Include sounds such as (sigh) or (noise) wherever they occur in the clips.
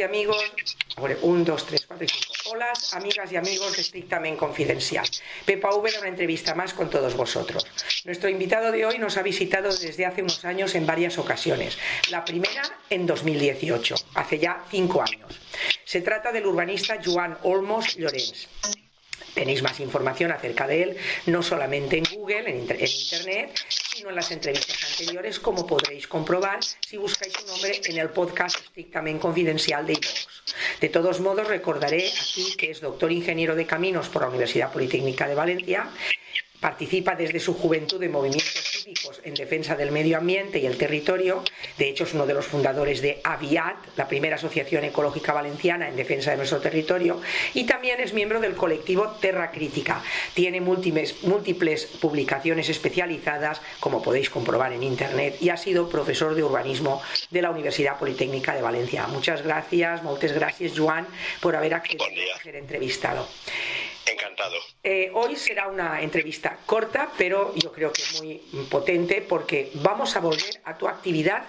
y amigos, un, dos, tres, cuatro y cinco. Hola, amigas y amigos de Estrictamente Confidencial. Pepa V una entrevista más con todos vosotros. Nuestro invitado de hoy nos ha visitado desde hace unos años en varias ocasiones. La primera en 2018, hace ya cinco años. Se trata del urbanista Joan Olmos Llorens. Tenéis más información acerca de él, no solamente en Google, en, Internet, en las entrevistas anteriores, como podréis comprobar si buscáis su nombre en el podcast estrictamente confidencial de iVoox. De todos modos, recordaré aquí que es doctor ingeniero de caminos por la Universidad Politécnica de Valencia, participa desde su juventud en movimientos en defensa del medio ambiente y el territorio. De hecho, es uno de los fundadores de AVIAT, la primera asociación ecológica valenciana en defensa de nuestro territorio. Y también es miembro del colectivo Terra Crítica. Tiene múltiples, múltiples publicaciones especializadas, como podéis comprobar en Internet, y ha sido profesor de urbanismo de la Universidad Politécnica de Valencia. Muchas gracias, muchas gracias, Juan, por haber accedido a ser entrevistado. Encantado. Eh, hoy será una entrevista corta, pero yo creo que muy potente porque vamos a volver a tu actividad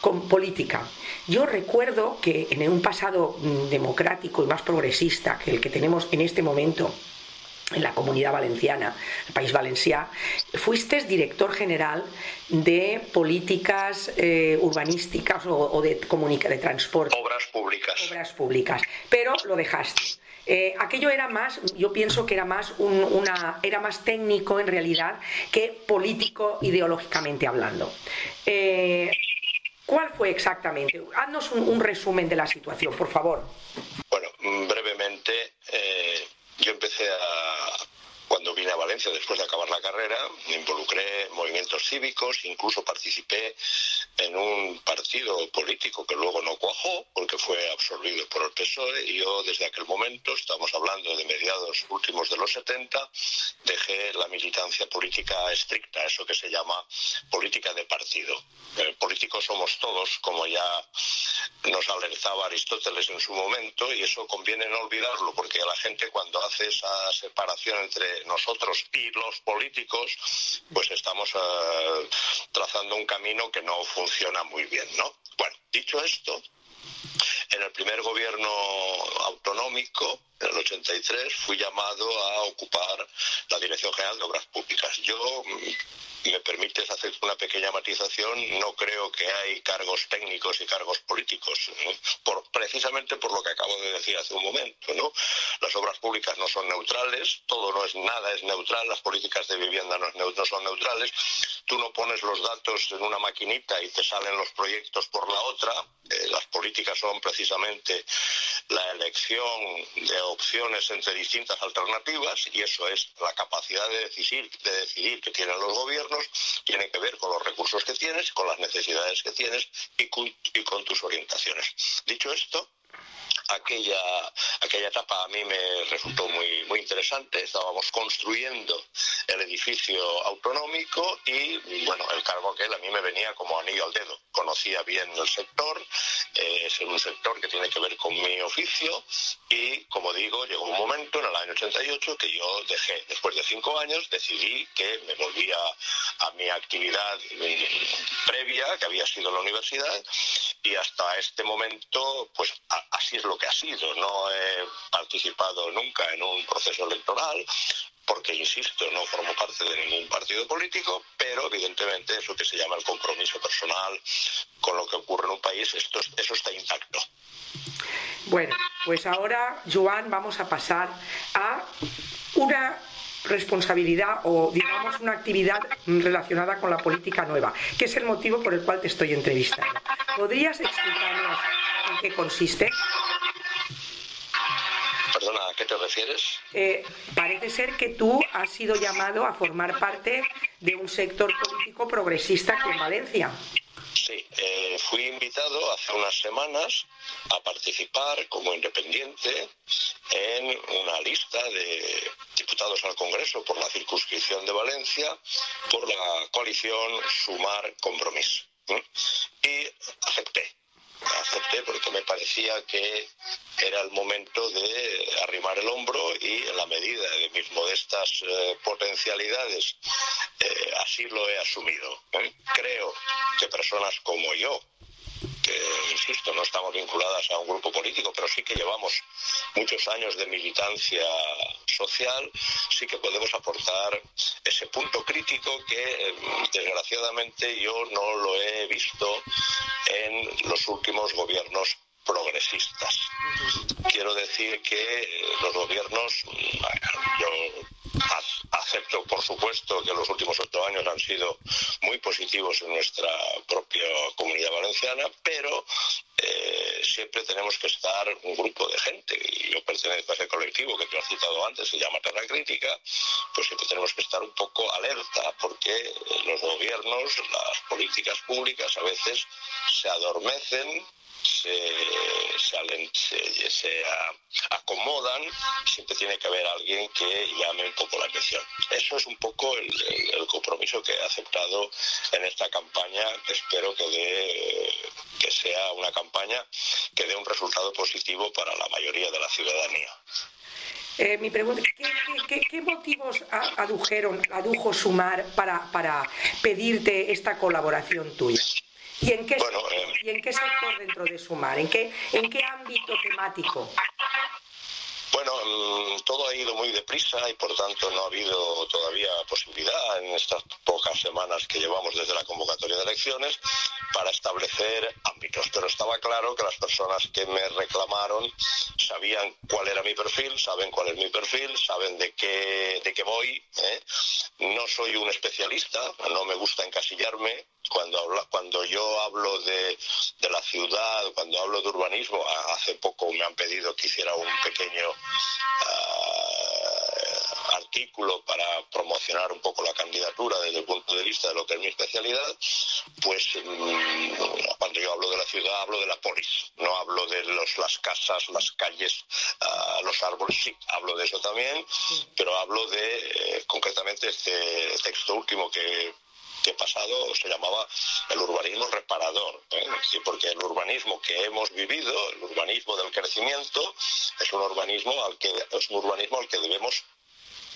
con política. Yo recuerdo que en un pasado mm, democrático y más progresista que el que tenemos en este momento, en la comunidad valenciana, el país valenciano, fuiste director general de políticas eh, urbanísticas o, de, de transporte. Obras públicas. Obras públicas. Pero lo dejaste. Eh, aquello era más, yo pienso que era más una, era más técnico en realidad que político ideológicamente hablando. Eh, ¿Cuál fue exactamente? Haznos un, resumen de la situación, por favor. Bueno, brevemente, eh, yo empecé a, cuando vine a Valencia después de acabar la carrera, me involucré en movimientos cívicos, incluso participé en un partido político que luego no cuajó porque fue absorbido por el PSOE y yo desde aquel momento, estamos hablando de mediados últimos de los 70, dejé la militancia política estricta, eso que se llama política de partido. Eh, políticos somos todos, como ya nos alertaba Aristóteles en su momento, y eso conviene no olvidarlo porque la gente cuando hace esa separación entre nosotros y los políticos, pues estamos eh, trazando un camino que no funciona muy bien, ¿no? Bueno, dicho esto, en el primer gobierno autonómico, en el 83, fui llamado a ocupar la Dirección General de Obras Públicas. Yo me permites hacer una pequeña matización, no creo que hay cargos técnicos y cargos políticos, por, precisamente por lo que acabo de decir hace un momento. ¿no? Las obras públicas no son neutrales, todo no es nada, es neutral, las políticas de vivienda no, no son neutrales. Tú no pones los datos en una maquinita y te salen los proyectos por la otra. Eh, las políticas son precisamente la elección de opciones entre distintas alternativas y eso es la capacidad de decidir, de decidir que tienen los gobiernos tiene que ver con los recursos que tienes, con las necesidades que tienes y con, tus orientaciones. Dicho esto, aquella, aquella etapa a mí me resultó muy, muy interesante. Estábamos construyendo el edificio autonómico y, bueno, el cargo aquel a mí me venía como anillo al dedo. Conocía bien el sector, eh, es un sector que tiene que ver con mi oficio y, como digo, llegó un momento en el año 88 que yo dejé, después de cinco años, decidí que me volvía a mi actividad previa, que había sido la universidad, y hasta este momento, pues así es lo que ha sido. No he participado nunca en un proceso electoral, porque, insisto, no formo parte de ningún partido político, pero evidentemente eso que se llama el compromiso personal con lo que ocurre en un país, esto, eso está intacto. Bueno, pues ahora, Joan, vamos a pasar a una responsabilidad o digamos una actividad relacionada con la política nueva, que es el motivo por el cual te estoy entrevistando. ¿Podrías explicarnos en qué consiste? Eh, parece ser que tú has sido llamado a formar parte de un sector político progresista aquí en Valencia. Sí, eh, fui invitado hace unas semanas a participar como independiente en una lista de diputados al Congreso por la circunscripción de Valencia por la coalición Sumar Compromiso. Y acepté acepté porque me parecía que era el momento de arrimar el hombro y en la medida de mis modestas eh, potencialidades eh, así lo he asumido. ¿eh? Creo que personas como yo, que, insisto, no estamos vinculadas a un grupo político, pero sí que llevamos muchos años de militancia social, sí que podemos aportar ese punto crítico que eh, desgraciadamente yo no lo he visto en los últimos gobiernos progresistas. Quiero decir que los gobiernos, yo acepto por supuesto que los últimos ocho años han sido muy positivos en nuestra propia comunidad valenciana, pero eh, siempre tenemos que estar un grupo de gente, y yo pertenezco a ese colectivo que te has citado antes, se llama Terra Crítica, pues siempre tenemos que estar un poco alerta, porque los gobiernos, las políticas públicas a veces se adormecen se, se, acomodan, siempre tiene que haber alguien que llame un poco la atención. Eso es un poco el, compromiso que he aceptado en esta campaña. Espero que, dé, que sea una campaña que dé un resultado positivo para la mayoría de la ciudadanía. Eh, mi pregunta, ¿qué, qué, motivos adujeron, adujo Sumar para, para pedirte esta colaboración tuya? ¿Y en qué, sector, eh, ¿y en qué sector dentro de Sumar? ¿En qué, ¿En qué ámbito temático? Bueno, mm, todo ha ido muy deprisa y por tanto no ha habido todavía posibilidad en estas pocas semanas que llevamos desde la convocatoria de elecciones para establecer ámbitos. Pero estaba claro que las personas que me reclamaron sabían cuál era mi perfil, saben cuál es mi perfil, saben de qué, de qué voy. ¿eh? No soy un especialista, no me gusta encasillarme, cuando, cuando yo hablo de, de, la ciudad, cuando hablo de urbanismo, hace poco me han pedido que hiciera un pequeño ah, artículo para promocionar un poco la candidatura desde el punto de vista de lo que es mi especialidad, pues mm, cuando yo hablo de la ciudad hablo de la polis, no hablo de los, las casas, las calles, ah, los árboles, sí, hablo de eso también, pero hablo de eh, concretamente este texto último que que pasado se llamaba el urbanismo reparador, ¿eh? porque el urbanismo que hemos vivido, el urbanismo del crecimiento, es un urbanismo al que es un urbanismo al que debemos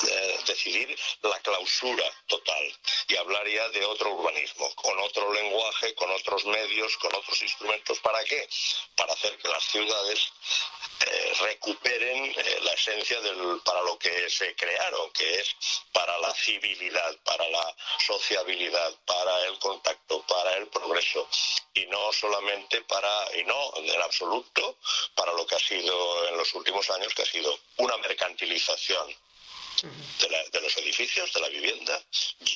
eh, decidir la clausura total y hablaría de otro urbanismo, con otro lenguaje, con otros medios, con otros instrumentos. ¿Para qué? Para hacer que las ciudades eh, recuperen eh, la esencia del, para lo que se crearon, que es para la civilidad, para la sociabilidad, para el contacto, para el progreso y no solamente para, y no en absoluto, para lo que ha sido en los últimos años, que ha sido una mercantilización de, los edificios, de la vivienda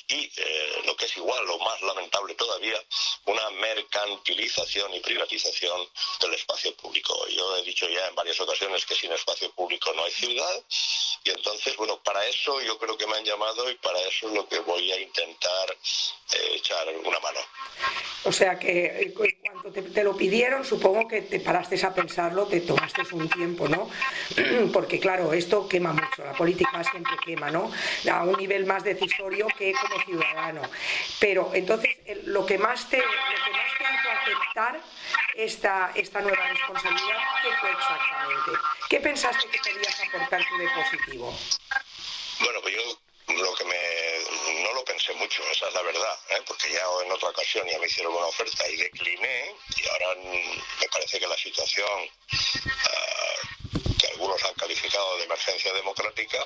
y eh, lo que es igual, lo más lamentable todavía, una mercantilización y privatización del espacio público. Yo he dicho ya en varias ocasiones que sin espacio público no hay ciudad y entonces, bueno, para eso yo creo que me han llamado y para eso es lo que voy a intentar eh, echar una mano. O sea que eh, cuando te, lo pidieron, supongo que te paraste a pensarlo, te tomaste un tiempo, ¿no? (clears throat) Porque claro, esto quema mucho, la política siempre quema, ¿no? A un nivel más decisorio que como ciudadano. Pero entonces, lo que más te, lo que más te hizo aceptar esta, esta nueva responsabilidad, ¿qué fue exactamente? ¿Qué pensaste que podías aportar tú de positivo? Bueno, pues yo lo que me no lo pensé mucho, esa es la verdad, ¿eh? porque ya en otra ocasión ya me hicieron una oferta y decliné y ahora me parece que la situación uh, que algunos han calificado de emergencia democrática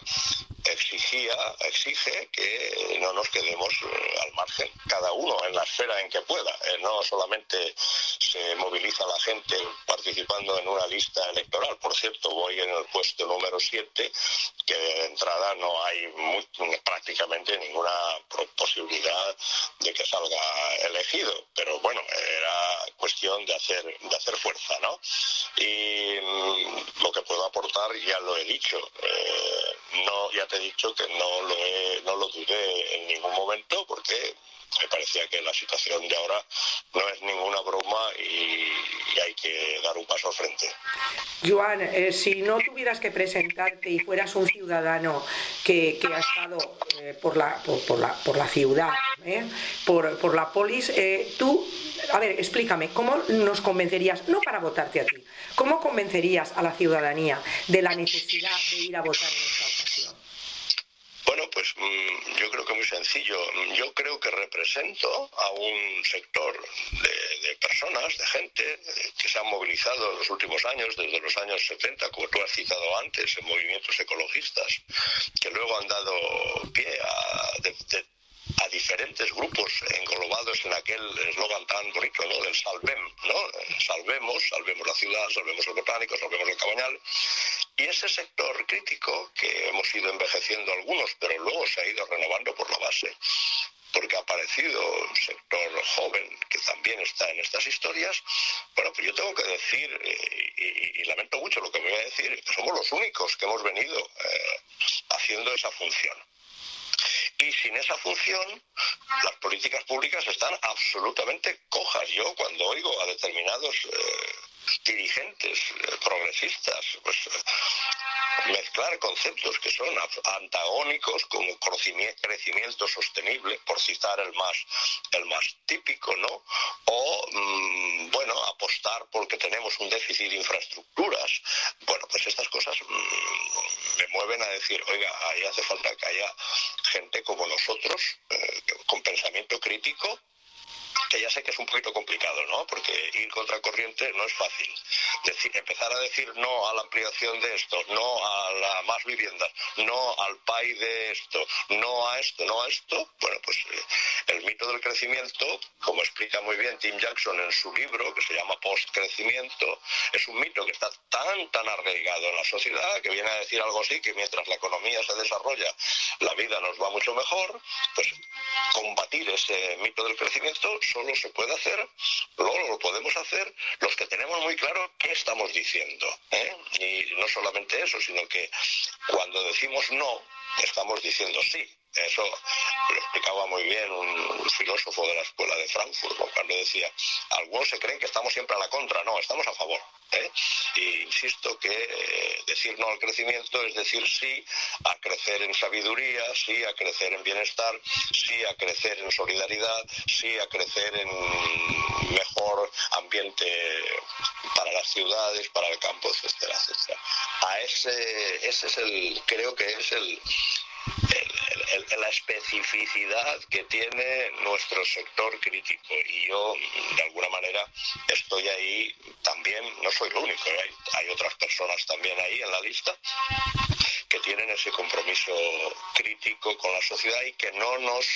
exigía, exige que no nos quedemos eh, al margen, cada uno en la esfera en que pueda. Eh, no solamente se moviliza la gente participando en una lista electoral. Por cierto, voy en el puesto número 7, que de entrada no hay prácticamente ninguna posibilidad de que salga elegido. Pero bueno, era cuestión de hacer, de hacer fuerza, ¿no? Y mm, lo que puedo aportar ya lo he dicho. Eh, no, ya he dicho que no lo, no lo dudé en ningún momento porque me parecía que la situación de ahora no es ninguna broma y, hay que dar un paso al frente. Joan, eh, si no tuvieras que presentarte y fueras un ciudadano que, ha estado eh, por, la, por, la, por la ciudad, eh, por, por la polis, tú, a ver, explícame, ¿cómo nos convencerías, no para votarte a ti, cómo convencerías a la ciudadanía de la necesidad de ir a votar en esta ocasión? Bueno, pues mm, yo creo que muy sencillo. Yo creo que represento a un sector de, personas, de gente eh, que se han movilizado en los últimos años, desde los años 70, como tú has citado antes, en movimientos ecologistas, que luego han dado pie a, a diferentes grupos englobados en aquel eslogan tan bonito, ¿no? Del salvem, ¿no? Salvemos, salvemos la ciudad, salvemos el botánico, salvemos el cabañal. Y ese sector crítico, que hemos ido envejeciendo algunos, pero luego se ha ido renovando por la base, porque ha aparecido un sector joven que también está en estas historias, bueno, pues yo tengo que decir, eh, y, lamento mucho lo que me voy a decir, que somos los únicos que hemos venido eh, haciendo esa función. Y sin esa función, las políticas públicas están absolutamente cojas. Yo cuando oigo a determinados eh, dirigentes eh, progresistas, pues mezclar conceptos que son antagónicos como crecimiento sostenible, por citar el más, el más típico, ¿no? O, mm, bueno, apostar porque tenemos un déficit de infraestructuras. Bueno, pues estas cosas mm, me mueven a decir, oiga, ahí hace falta que haya gente como nosotros, eh, con pensamiento crítico, que ya sé que es un poquito complicado, ¿no? Porque ir contra corriente no es fácil. Decir, empezar a decir no a la ampliación de esto, no a la más viviendas, no al PAI de esto, no a esto, no a esto, bueno, pues eh, el mito del crecimiento, como explica muy bien Tim Jackson en su libro, que se llama Post-crecimiento, es un mito que está tan, tan arraigado en la sociedad que viene a decir algo así, que mientras la economía se desarrolla, la vida nos va mucho mejor, pues combatir ese mito del crecimiento solo se puede hacer, luego lo podemos hacer los que tenemos muy claro qué estamos diciendo. ¿eh? Y no solamente eso, sino que cuando decimos no, estamos diciendo sí. Eso lo explicaba muy bien un filósofo de la escuela de Frankfurt, cuando decía, algunos se creen que estamos siempre a la contra, no, estamos a favor. ¿eh? Y insisto que eh, decir no al crecimiento es decir sí a crecer en sabiduría, sí a crecer en bienestar, sí a crecer en solidaridad, sí a crecer en mejor ambiente para las ciudades, para el campo, etcétera, etcétera. A ese, ese es el, creo que es el, la especificidad que tiene nuestro sector crítico y yo de alguna manera estoy ahí también, no soy el único, ¿eh? hay, otras personas también ahí en la lista que tienen ese compromiso crítico con la sociedad y que no nos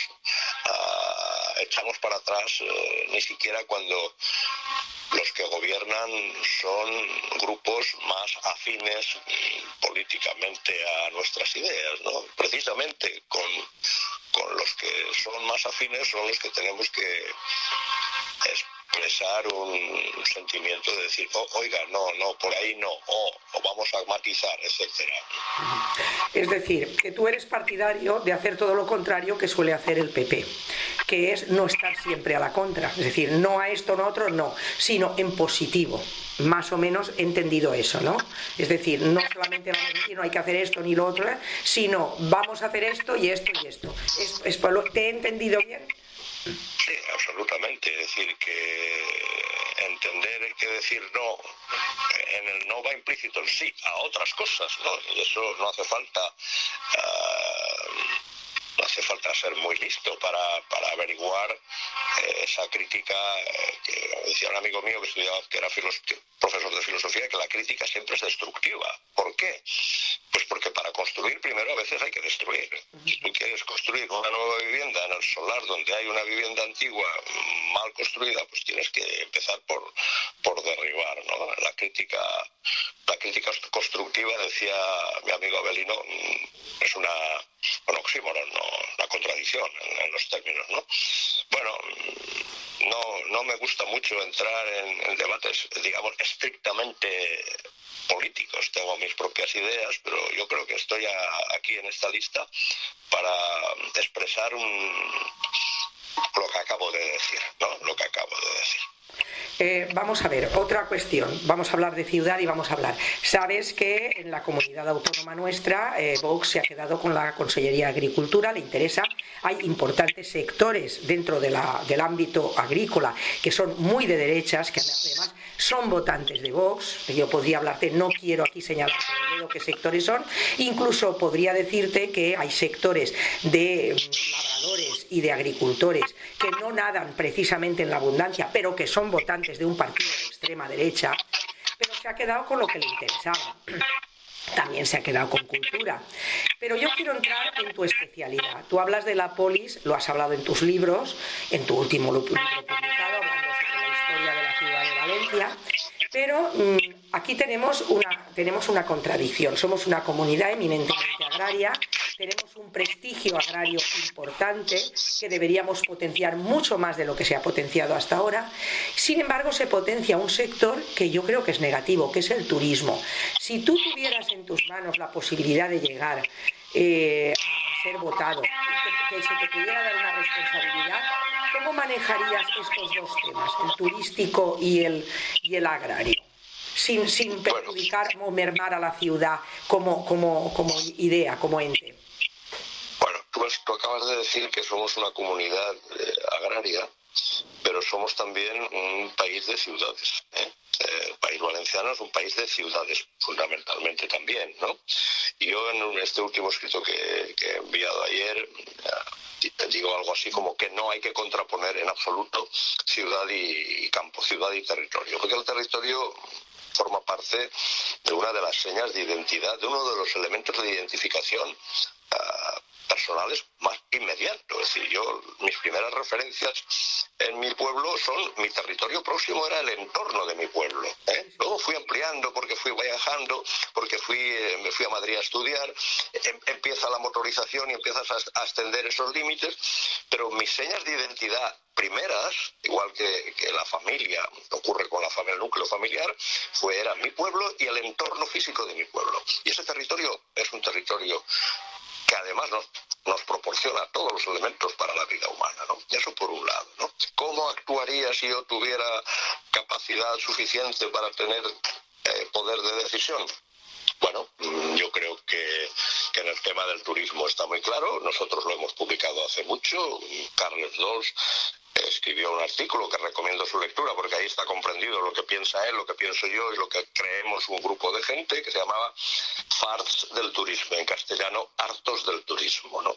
ah, echamos para atrás eh, ni siquiera cuando los que gobiernan son grupos más afines políticamente a nuestras ideas, ¿no? Precisamente con, con los que son más afines son los que tenemos que expresar un sentimiento de decir, oh, oiga, no, no, por ahí no, o, vamos a matizar, etcétera. Es decir, que tú eres partidario de hacer todo lo contrario que suele hacer el PP, que es no estar siempre a la contra, es decir, no a esto, no a otro, no, sino en positivo. Más o menos he entendido eso, ¿no? Es decir, no solamente vamos a decir no hay que hacer esto ni lo otro, sino vamos a hacer esto y esto y esto. Es, ¿Te he entendido bien? Sí, absolutamente. Es decir, que entender que decir no, en el no va implícito el sí a otras cosas, ¿no? Y eso no hace falta. Ah, falta ser muy listo para, averiguar eh, esa crítica eh, que decía un amigo mío que estudiaba, que era profesor de filosofía, que la crítica siempre es destructiva. ¿Por qué? Pues porque para construir primero a veces hay que destruir. Si tú quieres construir una nueva vivienda en el solar donde hay una vivienda antigua mal construida, pues tienes que empezar por, por derribar. ¿no? La crítica la crítica constructiva, decía mi amigo Abelino, mm, es una, un oxímoron, ¿no? una contradicción en, los términos. ¿no? Bueno, no, no me gusta mucho entrar en, debates, digamos, estrictamente políticos. Tengo mis propias ideas, pero yo creo que estoy aquí en esta lista para expresar un, lo que acabo de decir, ¿no? Lo que acabo de decir. Eh, vamos a ver, otra cuestión. Vamos a hablar de ciudad y vamos a hablar. Sabes que en la comunidad autónoma nuestra, eh, Vox se ha quedado con la Consellería de Agricultura, le interesa. Hay importantes sectores dentro del ámbito agrícola que son muy de derechas, que además son votantes de Vox. Yo podría hablarte, no quiero aquí señalar qué sectores son. Incluso podría decirte que hay sectores de y de agricultores que no nadan precisamente en la abundancia, pero que son votantes de un partido de extrema derecha, pero se ha quedado con lo que le interesaba también se ha quedado con cultura. Pero yo quiero entrar en tu especialidad. Tú hablas de la polis, lo has hablado en tus libros, en tu último libro publicado, hablando sobre la historia de la ciudad de Valencia. Pero mm, aquí tenemos una, tenemos una contradicción. Somos una comunidad eminentemente agraria, tenemos un prestigio agrario importante que deberíamos potenciar mucho más de lo que se ha potenciado hasta ahora. Sin embargo, se potencia un sector que yo creo que es negativo, que es el turismo. Si tú tuvieras en tus manos la posibilidad de llegar eh, a ser votado y que se te pudiera dar una responsabilidad, ¿Cómo manejarías estos dos temas, el turístico y el, y el agrario? Sin, sin perjudicar o mermar a la ciudad como, como, como idea, como ente. Bueno, tú, acabas de decir que somos una comunidad eh, agraria, pero somos también un país de ciudades. ¿eh? el país valenciano es un país de ciudades, fundamentalmente también, ¿no? Yo en este último escrito que, que he enviado ayer digo algo así como que no hay que contraponer en absoluto ciudad y campo, ciudad y territorio, porque el territorio forma parte de una de las señas de identidad, de uno de los elementos de identificación ah, personales más inmediatos. Es decir, yo, mis primeras referencias en mi pueblo son, mi territorio próximo era el entorno de mi pueblo. ¿eh? Luego fui ampliando porque fui viajando, porque fui, eh, me fui a Madrid a estudiar, em, empieza la motorización y empiezas a, a, extender esos límites, pero mis señas de identidad primeras, igual que, que, la familia, ocurre con la familia, el núcleo familiar, fue, era mi pueblo y el entorno físico de mi pueblo. Y ese territorio es un territorio que además nos, nos proporciona todos los elementos para la vida humana, ¿no? Eso por un lado, ¿no? ¿Cómo actuaría si yo tuviera capacidad suficiente para tener eh, poder de decisión? Bueno, mm, yo creo que, que, en el tema del turismo está muy claro. Nosotros lo hemos publicado hace mucho. Carles Dols escribió un artículo que recomiendo su lectura porque ahí está comprendido lo que piensa él, lo que pienso yo y lo que creemos un grupo de gente que se llamaba Farts del Turismo, en castellano, hartos del turismo. ¿no?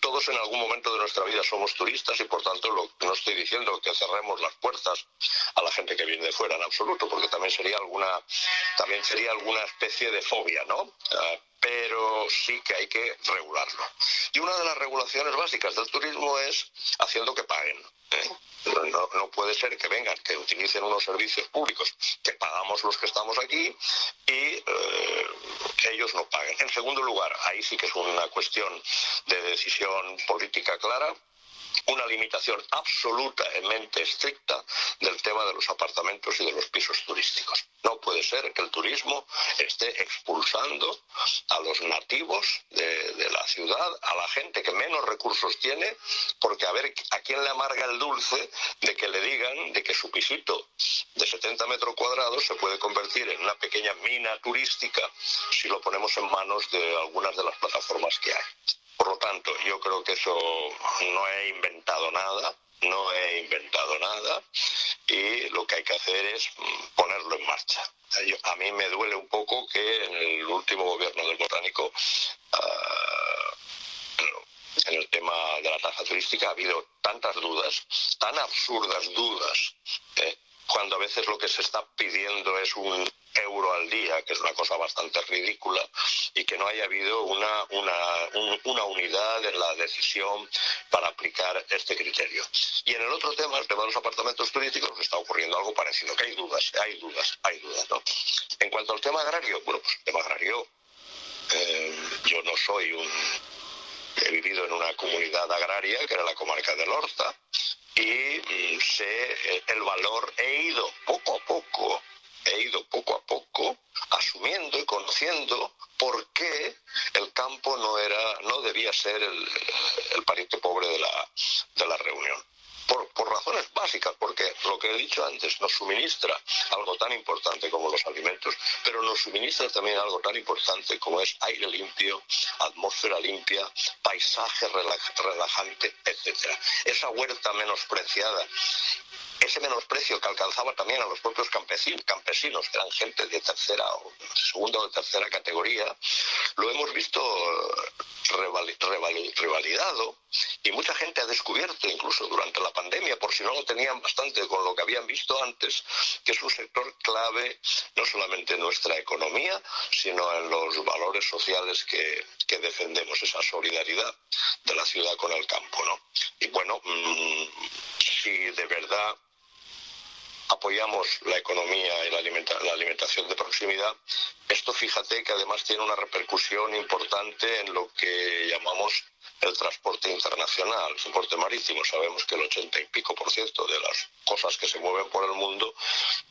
Todos en algún momento de nuestra vida somos turistas y por tanto no estoy diciendo que cerremos las puertas a la gente que viene de fuera en absoluto, porque también sería alguna, también sería alguna especie de fobia, ¿no? Ah, pero sí que hay que regularlo. Y una de las regulaciones básicas del turismo es haciendo que paguen. ¿eh? No, puede ser que vengan, que utilicen unos servicios públicos que pagamos los que estamos aquí y eh, ellos no paguen. En segundo lugar, ahí sí que es una cuestión de decisión política clara, una limitación absolutamente estricta del tema de los apartamentos y de los pisos turísticos. No puede ser que el turismo esté expulsando a los nativos de, la ciudad, a la gente que menos recursos tiene, porque a ver a quién le amarga el dulce de que le digan de que su pisito de 70 metros cuadrados se puede convertir en una pequeña mina turística si lo ponemos en manos de algunas de las plataformas que hay. Por lo tanto, yo creo que eso no he inventado nada, no he inventado nada y lo que hay que hacer es ponerlo en marcha. a mí me duele un poco que en el último gobierno del botánico, ah, en el tema de la tasa turística, ha habido tantas dudas, tan absurdas dudas, ¿eh? Cuando a veces lo que se está pidiendo es un euro al día, que es una cosa bastante ridícula, y que no haya habido una, una, unidad en la decisión para aplicar este criterio. Y en el otro tema, el tema de los apartamentos turísticos, está ocurriendo algo parecido, que hay dudas, hay dudas, hay dudas. ¿no? En cuanto al tema agrario, bueno, pues el tema agrario, eh, yo no soy un... He vivido en una comunidad agraria, que era la comarca del Horta, y mm, sé el valor, he ido poco a poco he ido poco a poco asumiendo y conociendo por qué el campo no era, no debía ser el, pariente pobre de la, de la reunión. Por, por, razones básicas, porque lo que he dicho antes nos suministra algo tan importante como los alimentos, pero nos suministra también algo tan importante como es aire limpio, atmósfera limpia, paisaje relajante, etc. Esa huerta menospreciada ese menosprecio que alcanzaba también a los propios campesinos, campesinos, que eran gente de tercera o segunda o tercera categoría, lo hemos visto revalidado y mucha gente ha descubierto, incluso durante la pandemia, por si no lo tenían bastante con lo que habían visto antes, que es un sector clave no solamente en nuestra economía, sino en los valores sociales que, que defendemos, esa solidaridad de la ciudad con el campo. ¿no? Y bueno, mm, si de verdad apoyamos la economía y la, la, alimentación de proximidad, esto fíjate que además tiene una repercusión importante en lo que llamamos el transporte internacional, el transporte marítimo. Sabemos que el ochenta y pico por ciento de las cosas que se mueven por el mundo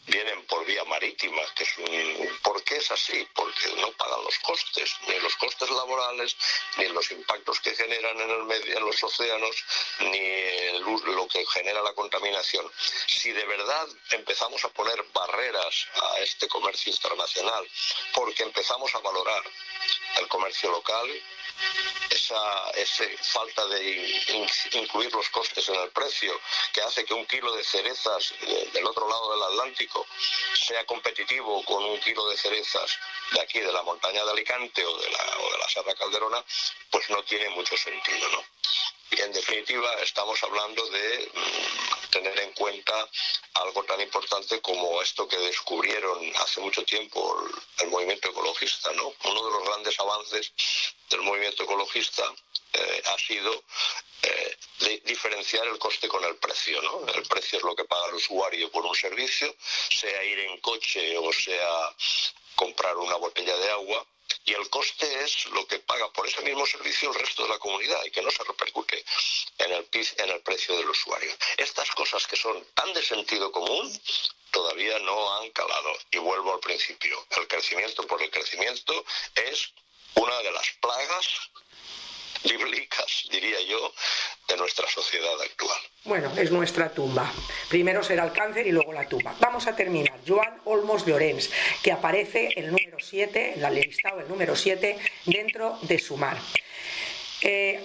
vienen por vía marítima, que es un... ¿Por qué es así? Porque no pagan los costes, ni los costes laborales, ni los impactos que generan en, el medio, en los océanos, ni lo que genera la contaminación. Si de verdad empezamos a poner barreras a este comercio internacional, porque empezamos a valorar el comercio local, esa, falta de incluir los costes en el precio, que hace que un kilo de cerezas del otro lado del Atlántico sea competitivo con un kilo de cerezas de aquí, de la montaña de Alicante o de la, de la Serra Calderona, pues no tiene mucho sentido, ¿no? Y en definitiva estamos hablando de mm, tener en cuenta algo tan importante como esto que descubrieron hace mucho tiempo el, movimiento ecologista. ¿no? Uno de los grandes avances del movimiento ecologista eh, ha sido eh, diferenciar el coste con el precio. ¿no? El precio es lo que paga el usuario por un servicio, sea ir en coche o sea comprar una botella de agua y el coste es lo que paga por ese mismo servicio el resto de la comunidad y que no se repercute en el, en el precio del usuario. Estas cosas que son tan de sentido común todavía no han calado. Y vuelvo al principio, el crecimiento por el crecimiento es una de las plagas bíblicas, diría yo, de nuestra sociedad actual. Bueno, es nuestra tumba. Primero será el cáncer y luego la tumba. Vamos a terminar. Joan Olmos Llorens, que aparece el número 7, el listado el número 7, dentro de Sumar. Eh,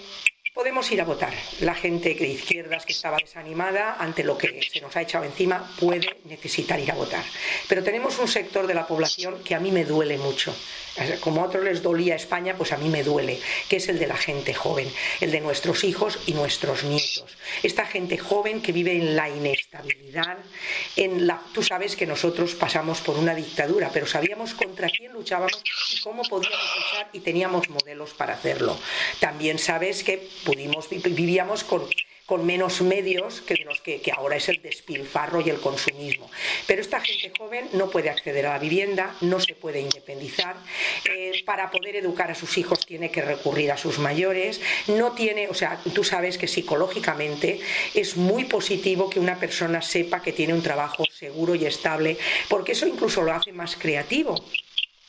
podemos ir a votar. La gente de izquierdas que estaba desanimada ante lo que se nos ha echado encima puede necesitar ir a votar. Pero tenemos un sector de la población que a mí me duele mucho. Como a otros les dolía España, pues a mí me duele, que es el de la gente joven, el de nuestros hijos y nuestros nietos. Esta gente joven que vive en la inestabilidad, en la... Tú sabes que nosotros pasamos por una dictadura, pero sabíamos contra quién luchábamos y cómo podíamos luchar y teníamos modelos para hacerlo. También sabes que pudimos, vivíamos con con menos medios que los que, ahora es el despilfarro y el consumismo. Pero esta gente joven no puede acceder a la vivienda, no se puede independizar. Eh, para poder educar a sus hijos tiene que recurrir a sus mayores. No tiene, o sea, tú sabes que psicológicamente es muy positivo que una persona sepa que tiene un trabajo seguro y estable, porque eso incluso lo hace más creativo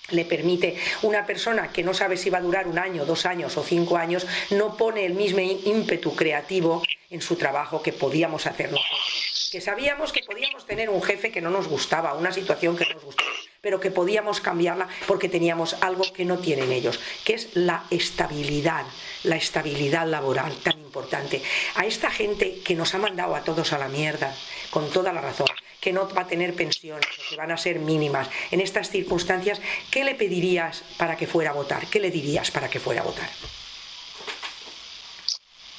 le permite una persona que no sabe si va a durar un año, dos años o cinco años, no pone el mismo ímpetu creativo en su trabajo que podíamos hacer nosotros. Que sabíamos que podíamos tener un jefe que no nos gustaba, una situación que no nos gustaba, pero que podíamos cambiarla porque teníamos algo que no tienen ellos, que es la estabilidad, la estabilidad laboral tan importante. A esta gente que nos ha mandado a todos a la mierda, con toda la razón, que no va a tener pensiones, que van a ser mínimas. En estas circunstancias, ¿qué le pedirías para que fuera a votar? ¿Qué le dirías para que fuera a votar?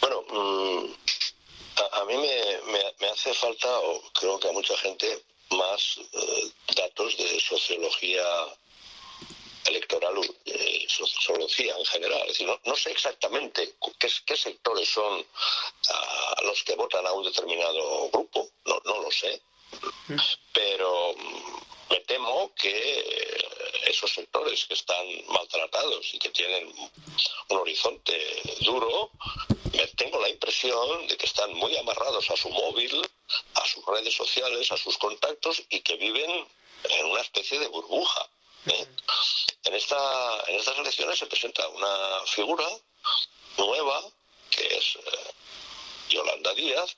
Bueno, mm, a, mí me, hace falta, o creo que a mucha gente, más eh, datos de sociología electoral, eh, sociología en general. Es decir, no, sé exactamente qué, sectores son ah, los que votan a un determinado grupo, no, no lo sé. Pero mm, me temo que esos sectores que están maltratados y que tienen un horizonte duro, me tengo la impresión de que están muy amarrados a su móvil, a sus redes sociales, a sus contactos y que viven en una especie de burbuja. ¿eh? En, esta, en estas elecciones se presenta una figura nueva, que es eh, Yolanda Díaz,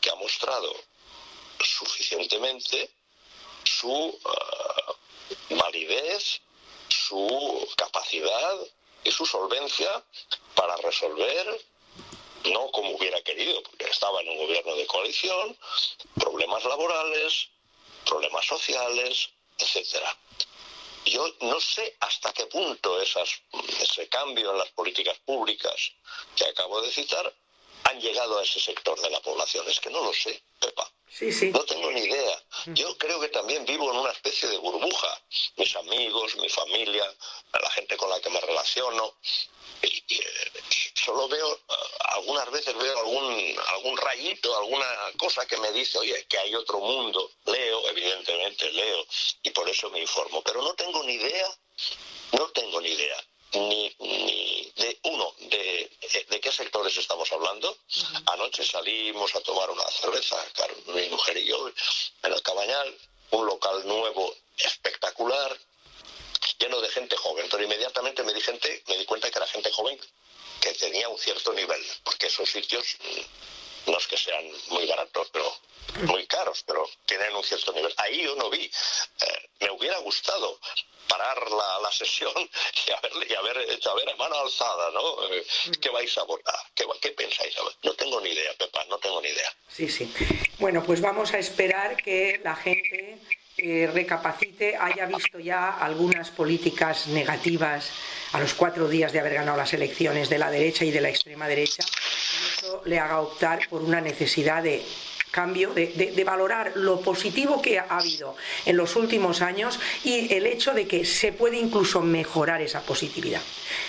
que ha mostrado suficientemente su eh, validez, su capacidad y su solvencia para resolver no como hubiera querido, porque estaba en un gobierno de coalición, problemas laborales, problemas sociales, etcétera. Yo no sé hasta qué punto ese cambio en las políticas públicas que acabo de citar han llegado a ese sector de la población. Es que no lo sé, Pepa. Sí, sí. No tengo ni idea. Yo creo que también vivo en una especie de burbuja. Mis amigos, mi familia, la gente con la que me relaciono. Y, eh, solo veo, eh, algunas veces veo algún, algún rayito, alguna cosa que me dice, oye, que hay otro mundo. Leo, evidentemente leo, y por eso me informo. Pero no tengo ni idea, no tengo ni idea ni, ni de uno de, de, qué sectores estamos hablando. Anoche salimos a tomar una cerveza, mi mujer y yo, en el Cabañal, un local nuevo espectacular, lleno de gente joven, pero inmediatamente me di gente, me di cuenta que era gente joven que tenía un cierto nivel, porque esos sitios no es que sean muy baratos, pero muy caros, pero tienen un cierto nivel. Ahí yo no vi. Eh, me hubiera gustado parar la, sesión (laughs) y haber, y haber hecho, a ver, mano alzada, ¿no? Eh, ¿Qué vais a votar? ¿Qué, qué pensáis? No tengo ni idea, Pepa, no tengo ni idea. Sí, sí. Bueno, pues vamos a esperar que la gente eh, recapacite, haya visto ya algunas políticas negativas a los cuatro días de haber ganado las elecciones de la derecha y de la extrema derecha, le haga optar por una necesidad de cambio, de, valorar lo positivo que ha habido en los últimos años y el hecho de que se puede incluso mejorar esa positividad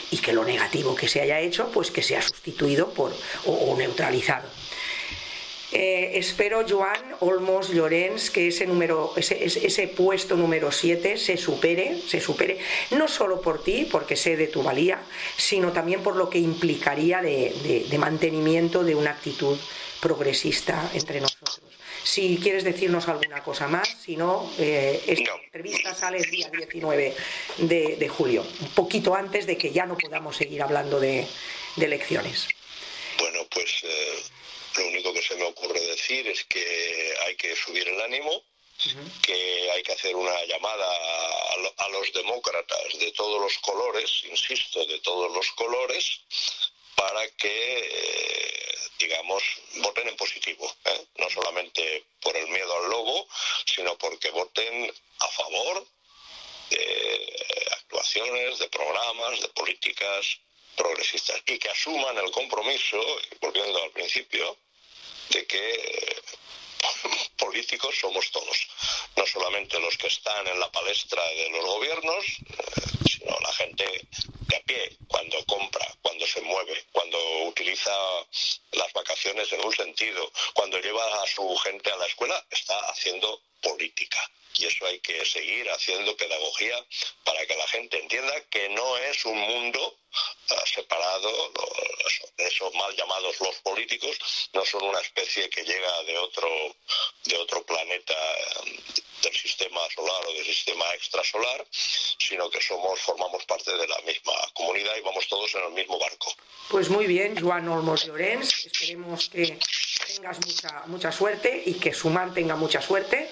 y que lo negativo que se haya hecho, pues que sea sustituido por o, neutralizado. Eh, espero, Joan Olmos Llorens, que ese, número, ese, ese puesto número 7 se supere, se supere, no solo por ti, porque sé de tu valía, sino también por lo que implicaría de, de mantenimiento de una actitud progresista entre nosotros. Si quieres decirnos alguna cosa más, si no, eh, esta entrevista sale el día 19 de, julio, un poquito antes de que ya no podamos seguir hablando de, elecciones. Bueno, pues eh, lo único que se me ocurre decir es que hay que subir el ánimo, que hay que hacer una llamada a, los demócratas de todos los colores, insisto, de todos los colores, para que, eh, digamos, voten en positivo, ¿eh? no solamente por el miedo al lobo, sino porque voten a favor de actuaciones, de programas, de políticas progresistas y que asuman el compromiso, volviendo al principio, de que eh, (laughs) políticos somos todos, no solamente los que están en la palestra de los gobiernos, sino la gente pie, cuando compra, cuando se mueve, cuando utiliza las vacaciones en un sentido, cuando lleva a su gente a la escuela, está haciendo política. Y eso hay que seguir haciendo pedagogía para que la gente entienda que no es un mundo uh, separado, esos mal llamados los políticos, no son una especie que llega de otro, de otro planeta del sistema solar o del sistema extrasolar, sino que somos, formamos parte de la misma comunidad y vamos todos en el mismo barco. Pues muy bien, Joan Olmos Llorens, esperemos que tengas mucha, mucha suerte y que Sumar tenga mucha suerte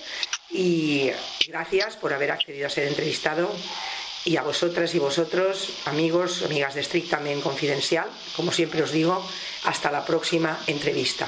y gracias por haber accedido a ser entrevistado y a vosotras y vosotros, amigos, amigas de Estrictamente Confidencial, como siempre os digo, hasta la próxima entrevista.